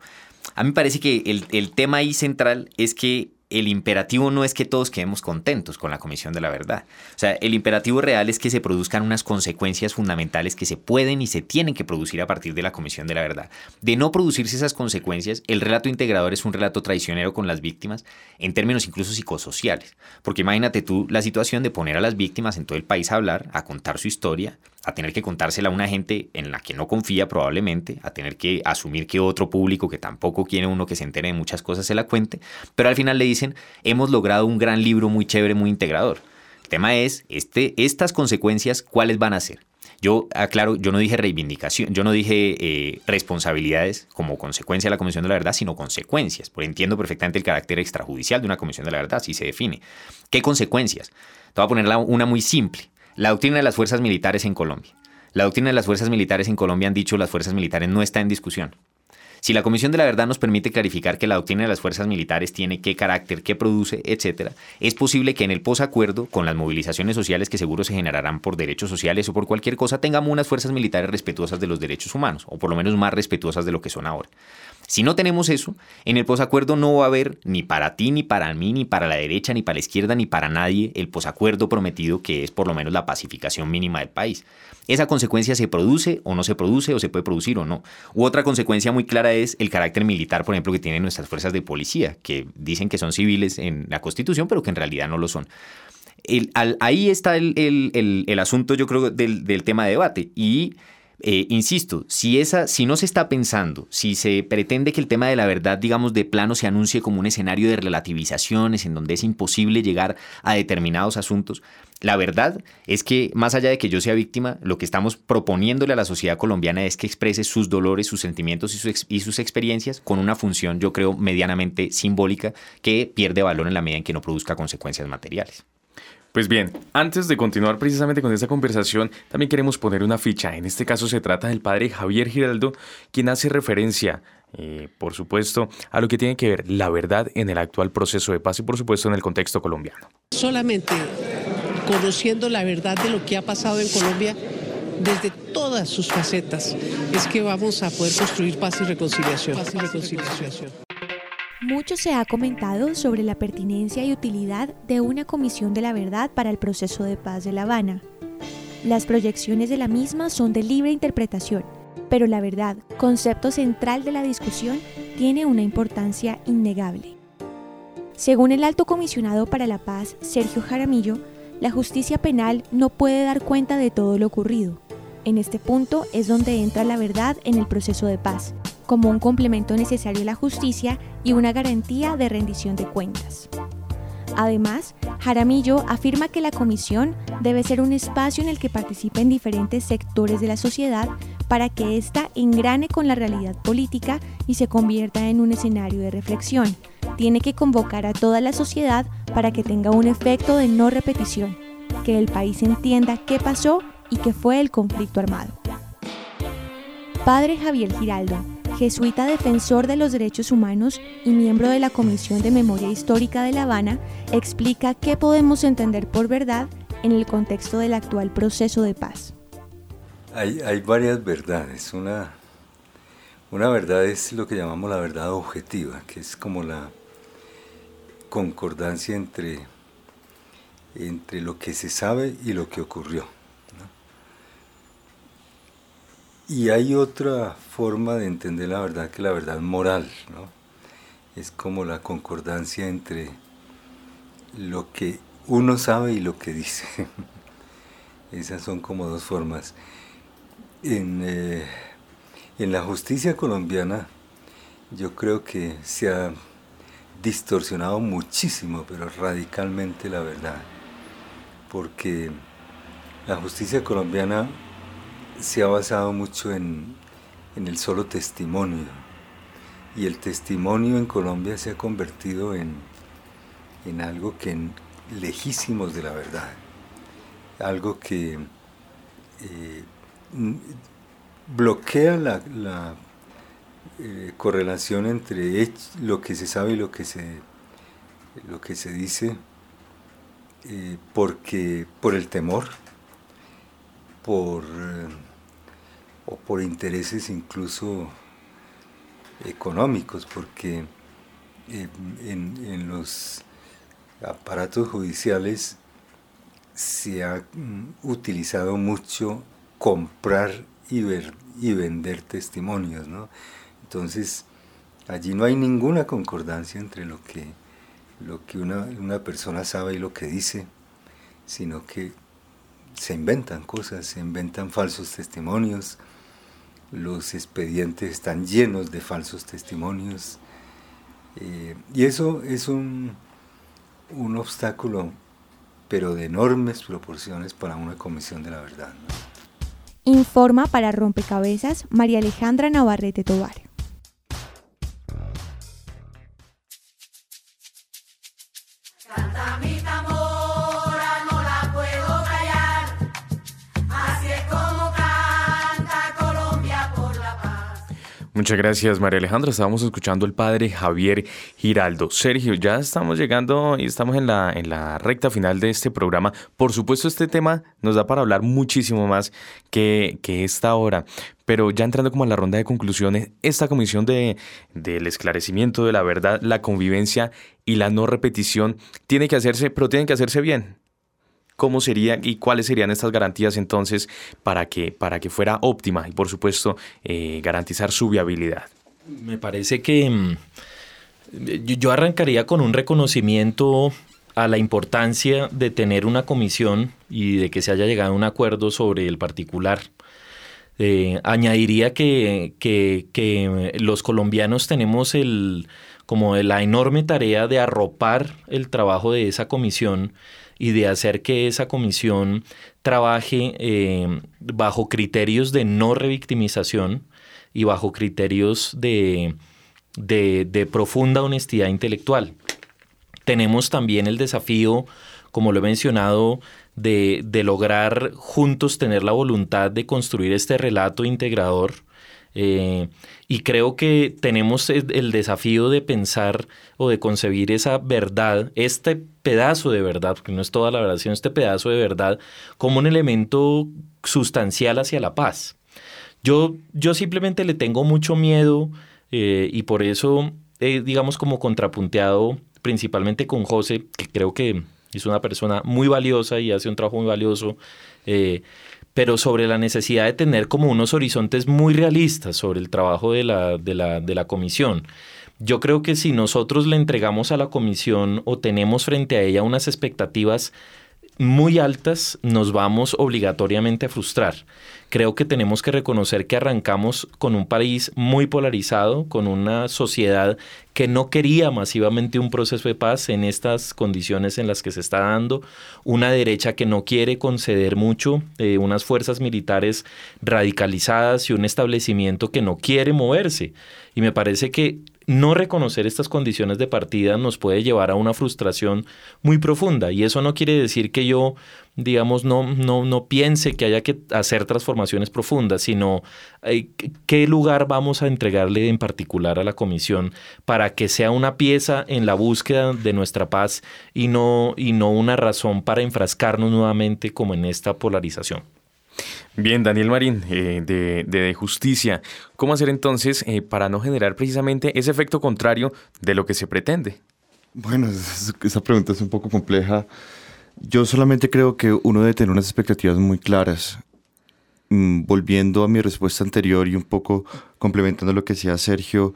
A mí me parece que el, el tema ahí central es que el imperativo no es que todos quedemos contentos con la Comisión de la Verdad. O sea, el imperativo real es que se produzcan unas consecuencias fundamentales que se pueden y se tienen que producir a partir de la Comisión de la Verdad. De no producirse esas consecuencias, el relato integrador es un relato traicionero con las víctimas en términos incluso psicosociales. Porque imagínate tú la situación de poner a las víctimas en todo el país a hablar, a contar su historia, a tener que contársela a una gente en la que no confía probablemente, a tener que asumir que otro público que tampoco quiere uno que se entere de muchas cosas se la cuente, pero al final le dicen, hemos logrado un gran libro muy chévere, muy integrador. El tema es, este, estas consecuencias, ¿cuáles van a ser? Yo aclaro, yo no dije reivindicación, yo no dije eh, responsabilidades como consecuencia de la Comisión de la Verdad, sino consecuencias, porque entiendo perfectamente el carácter extrajudicial de una Comisión de la Verdad, así se define. ¿Qué consecuencias? Te voy a poner una muy simple. La doctrina de las fuerzas militares en Colombia. La doctrina de las fuerzas militares en Colombia han dicho las fuerzas militares no está en discusión. Si la Comisión de la Verdad nos permite clarificar que la doctrina de las fuerzas militares tiene qué carácter, qué produce, etc., es posible que en el posacuerdo, con las movilizaciones sociales que seguro se generarán por derechos sociales o por cualquier cosa, tengamos unas fuerzas militares respetuosas de los derechos humanos, o por lo menos más respetuosas de lo que son ahora. Si no tenemos eso, en el posacuerdo no va a haber ni para ti, ni para mí, ni para la derecha, ni para la izquierda, ni para nadie el posacuerdo prometido que es por lo menos la pacificación mínima del país. Esa consecuencia se produce o no se produce o se puede producir o no. U otra consecuencia muy clara es el carácter militar, por ejemplo, que tienen nuestras fuerzas de policía, que dicen que son civiles en la Constitución, pero que en realidad no lo son. ahí está el, asunto, yo creo, del, del tema de debate. Y eh, insisto, si, esa, si no se está pensando, si se pretende que el tema de la verdad, digamos, de plano se anuncie como un escenario de relativizaciones en donde es imposible llegar a determinados asuntos, la verdad es que más allá de que yo sea víctima, lo que estamos proponiéndole a la sociedad colombiana es que exprese sus dolores, sus sentimientos y sus, y sus experiencias con una función, yo creo, medianamente simbólica que pierde valor en la medida en que no produzca consecuencias materiales. Pues bien, antes de continuar precisamente con esta conversación, también queremos poner una ficha. En este caso se trata del padre Javier Giraldo, quien hace referencia, eh, por supuesto, a lo que tiene que ver la verdad en el actual proceso de paz y, por supuesto, en el contexto colombiano. Solamente conociendo la verdad de lo que ha pasado en Colombia desde todas sus facetas, es que vamos a poder construir paz y reconciliación. Paz y reconciliación. Mucho se ha comentado sobre la pertinencia y utilidad de una comisión de la verdad para el proceso de paz de La Habana. Las proyecciones de la misma son de libre interpretación, pero la verdad, concepto central de la discusión, tiene una importancia innegable. Según el alto comisionado para la paz, Sergio Jaramillo, la justicia penal no puede dar cuenta de todo lo ocurrido. En este punto es donde entra la verdad en el proceso de paz, como un complemento necesario a la justicia y una garantía de rendición de cuentas. Además, Jaramillo afirma que la comisión debe ser un espacio en el que participen diferentes sectores de la sociedad para que ésta engrane con la realidad política y se convierta en un escenario de reflexión. Tiene que convocar a toda la sociedad para que tenga un efecto de no repetición, que el país entienda qué pasó y qué fue el conflicto armado. Padre Javier Giraldo, jesuita defensor de los derechos humanos y miembro de la Comisión de Memoria Histórica de La Habana, explica qué podemos entender por verdad en el contexto del actual proceso de paz. Hay, varias verdades. Una, una verdad es lo que llamamos la verdad objetiva, que es como la concordancia entre, entre lo que se sabe y lo que ocurrió. Y hay otra forma de entender la verdad que la verdad moral, ¿no? Es como la concordancia entre lo que uno sabe y lo que dice. [LAUGHS] Esas son como dos formas. En, eh, en la justicia colombiana yo creo que se ha distorsionado muchísimo, pero radicalmente la verdad. Porque la justicia colombiana se ha basado mucho en, el solo testimonio. Y el testimonio en Colombia se ha convertido en, algo que lejísimos de la verdad. Algo que eh, bloquea la, eh, correlación entre lo que se sabe y lo que se, lo que se dice eh, porque por el temor, por o por intereses incluso económicos, porque eh, en, los aparatos judiciales se ha mm, utilizado mucho comprar y, ver, y vender testimonios, ¿no? Entonces, allí no hay ninguna concordancia entre lo que, lo que una, una persona sabe y lo que dice, sino que se inventan cosas, se inventan falsos testimonios, los expedientes están llenos de falsos testimonios. Eh, y eso es un, un, obstáculo, pero de enormes proporciones para una comisión de la verdad. Informa para Rompecabezas María Alejandra Navarrete Tobar. Muchas gracias, María Alejandra. Estábamos escuchando al padre Javier Giraldo. Sergio, ya estamos llegando y estamos en la, en la recta final de este programa. Por supuesto, este tema nos da para hablar muchísimo más que, que esta hora. Pero ya entrando como a la ronda de conclusiones, esta comisión de, del esclarecimiento de la verdad, la convivencia y la no repetición tiene que hacerse, pero tiene que hacerse bien. ¿Cómo sería y cuáles serían estas garantías entonces para que, para que fuera óptima y por supuesto eh, garantizar su viabilidad? Me parece que mm, yo arrancaría con un reconocimiento a la importancia de tener una comisión y de que se haya llegado a un acuerdo sobre el particular. Eh, añadiría que, que, los colombianos tenemos el, como la enorme tarea de arropar el trabajo de esa comisión y de hacer que esa comisión trabaje eh, bajo criterios de no revictimización y bajo criterios de, de profunda honestidad intelectual. Tenemos también el desafío, como lo he mencionado, de, lograr juntos tener la voluntad de construir este relato integrador. Eh, y creo que tenemos el desafío de pensar o de concebir esa verdad, este pedazo de verdad, porque no es toda la verdad, sino este pedazo de verdad, como un elemento sustancial hacia la paz. Yo, yo simplemente le tengo mucho miedo eh, y por eso, digamos, como contrapunteado principalmente con José, que creo que es una persona muy valiosa y hace un trabajo muy valioso, eh, pero sobre la necesidad de tener como unos horizontes muy realistas sobre el trabajo de la, de la, de la comisión. Yo creo que si nosotros le entregamos a la comisión o tenemos frente a ella unas expectativas muy altas, nos vamos obligatoriamente a frustrar. Creo que tenemos que reconocer que arrancamos con un país muy polarizado, con una sociedad que no quería masivamente un proceso de paz en estas condiciones en las que se está dando, una derecha que no quiere conceder mucho, eh, unas fuerzas militares radicalizadas y un establecimiento que no quiere moverse. Y me parece que no reconocer estas condiciones de partida nos puede llevar a una frustración muy profunda. Y eso no quiere decir que yo, digamos, no, no, no piense que haya que hacer transformaciones profundas, sino eh, qué lugar vamos a entregarle en particular a la comisión para que sea una pieza en la búsqueda de nuestra paz y no, y no una razón para enfrascarnos nuevamente como en esta polarización. Bien, Daniel Marín, eh, de, Justicia, ¿cómo hacer entonces eh, para no generar precisamente ese efecto contrario de lo que se pretende? Bueno, esa pregunta es un poco compleja. Yo solamente creo que uno debe tener unas expectativas muy claras. Mm, volviendo a mi respuesta anterior y un poco complementando lo que decía Sergio,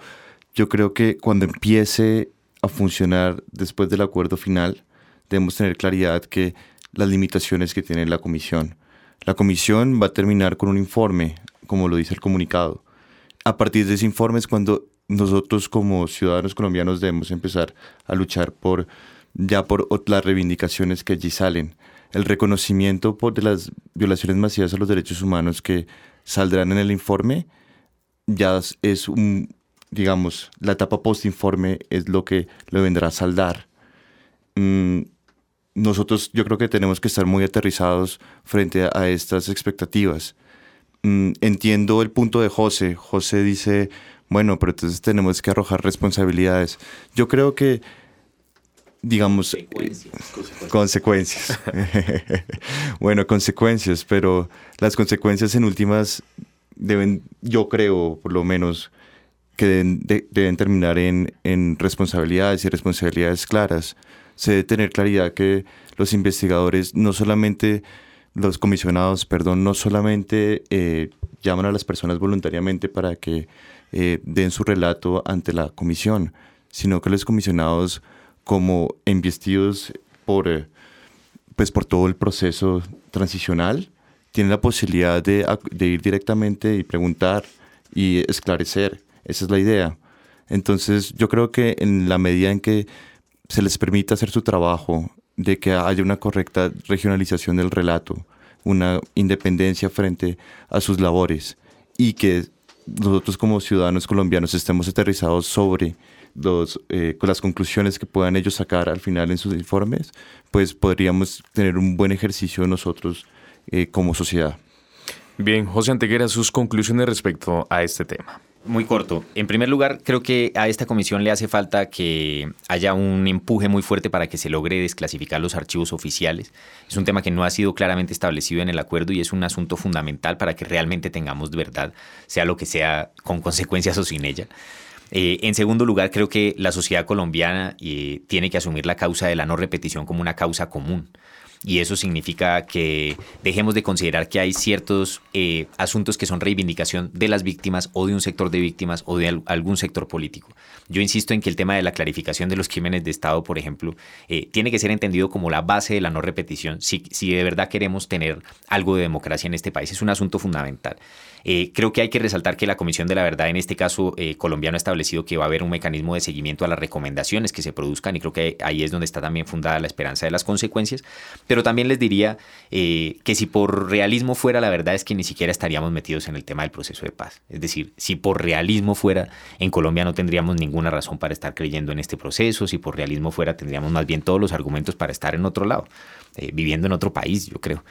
yo creo que cuando empiece a funcionar después del acuerdo final, debemos tener claridad que las limitaciones que tiene la comisión la comisión va a terminar con un informe, como lo dice el comunicado. A partir de ese informe es cuando nosotros como ciudadanos colombianos debemos empezar a luchar por ya por las reivindicaciones que allí salen. El reconocimiento por de las violaciones masivas a los derechos humanos que saldrán en el informe ya es un, digamos, la etapa post-informe es lo que lo vendrá a saldar. Mm, nosotros yo creo que tenemos que estar muy aterrizados frente a, estas expectativas. Mm, entiendo el punto de José. José dice, bueno, pero entonces tenemos que arrojar responsabilidades. Yo creo que, digamos, consecuencias. [LAUGHS] bueno, consecuencias, pero las consecuencias en últimas deben, yo creo, por lo menos, que deben, terminar en, en responsabilidades y responsabilidades claras se debe tener claridad que los investigadores, no solamente los comisionados, perdón, no solamente eh, llaman a las personas voluntariamente para que eh, den su relato ante la comisión, sino que los comisionados, como investidos por, eh, pues por todo el proceso transicional, tienen la posibilidad de, de ir directamente y preguntar y esclarecer. Esa es la idea. Entonces, yo creo que en la medida en que se les permita hacer su trabajo, de que haya una correcta regionalización del relato, una independencia frente a sus labores y que nosotros como ciudadanos colombianos estemos aterrizados sobre eh, las conclusiones que puedan ellos sacar al final en sus informes, pues podríamos tener un buen ejercicio nosotros eh, como sociedad. Bien, José Anteguera, sus conclusiones respecto a este tema. Muy corto. En primer lugar, creo que a esta comisión le hace falta que haya un empuje muy fuerte para que se logre desclasificar los archivos oficiales. Es un tema que no ha sido claramente establecido en el acuerdo y es un asunto fundamental para que realmente tengamos verdad, sea lo que sea, con consecuencias o sin ella. Eh, en segundo lugar, creo que la sociedad colombiana eh, tiene que asumir la causa de la no repetición como una causa común y eso significa que dejemos de considerar que hay ciertos eh, asuntos que son reivindicación de las víctimas o de un sector de víctimas o de algún sector político. Yo insisto en que el tema de la clarificación de los crímenes de Estado, por ejemplo, eh, tiene que ser entendido como la base de la no repetición si, si de verdad queremos tener algo de democracia en este país. Es un asunto fundamental. Eh, creo que hay que resaltar que la Comisión de la Verdad, en este caso eh, colombiano, ha establecido que va a haber un mecanismo de seguimiento a las recomendaciones que se produzcan y creo que ahí es donde está también fundada la esperanza de las consecuencias. Pero también les diría eh, que si por realismo fuera, la verdad es que ni siquiera estaríamos metidos en el tema del proceso de paz. Es decir, si por realismo fuera, en Colombia no tendríamos ninguna razón para estar creyendo en este proceso, si por realismo fuera, tendríamos más bien todos los argumentos para estar en otro lado, viviendo en otro país, yo creo.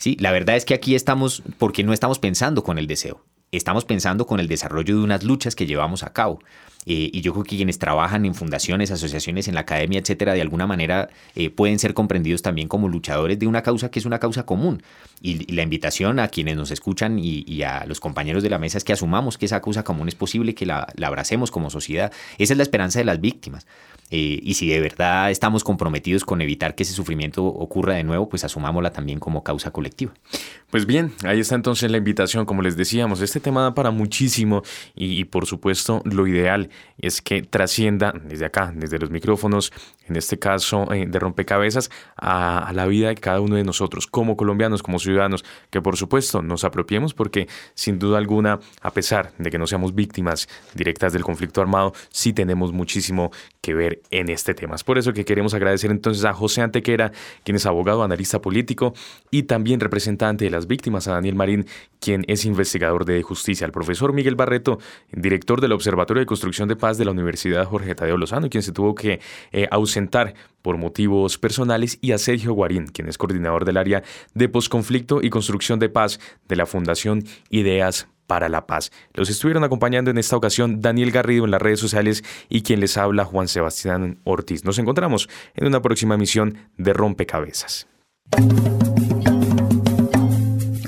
Sí, la verdad es que aquí estamos porque no estamos pensando con el deseo, estamos pensando con el desarrollo de unas luchas que llevamos a cabo. Eh, y yo creo que quienes trabajan en fundaciones, asociaciones, en la academia, etcétera, de alguna manera eh, pueden ser comprendidos también como luchadores de una causa que es una causa común. Y, la invitación a quienes nos escuchan y, a los compañeros de la mesa es que asumamos que esa causa común es posible, que la, abracemos como sociedad. Esa es la esperanza de las víctimas. Eh, y si de verdad estamos comprometidos con evitar que ese sufrimiento ocurra de nuevo, pues asumámosla también como causa colectiva. Pues bien, ahí está entonces la invitación, como les decíamos, este tema da para muchísimo y, por supuesto lo ideal es que trascienda desde acá, desde los micrófonos, en este caso eh, de rompecabezas, a, la vida de cada uno de nosotros, como colombianos, como ciudadanos, que por supuesto nos apropiemos porque sin duda alguna, a pesar de que no seamos víctimas directas del conflicto armado, sí tenemos muchísimo que ver en este tema. Es por eso que queremos agradecer entonces a José Antequera, quien es abogado, analista político y también representante de las víctimas, a Daniel Marín, quien es investigador de justicia, al profesor Miguel Barreto, director del Observatorio de Construcción de Paz de la Universidad Jorge Tadeo Lozano, quien se tuvo que eh, ausentar por motivos personales, y a Sergio Guarín, quien es coordinador del área de posconflicto y construcción de paz de la Fundación Ideas para la paz. Los estuvieron acompañando en esta ocasión Daniel Garrido en las redes sociales y quien les habla Juan Sebastián Ortiz. Nos encontramos en una próxima emisión de Rompecabezas.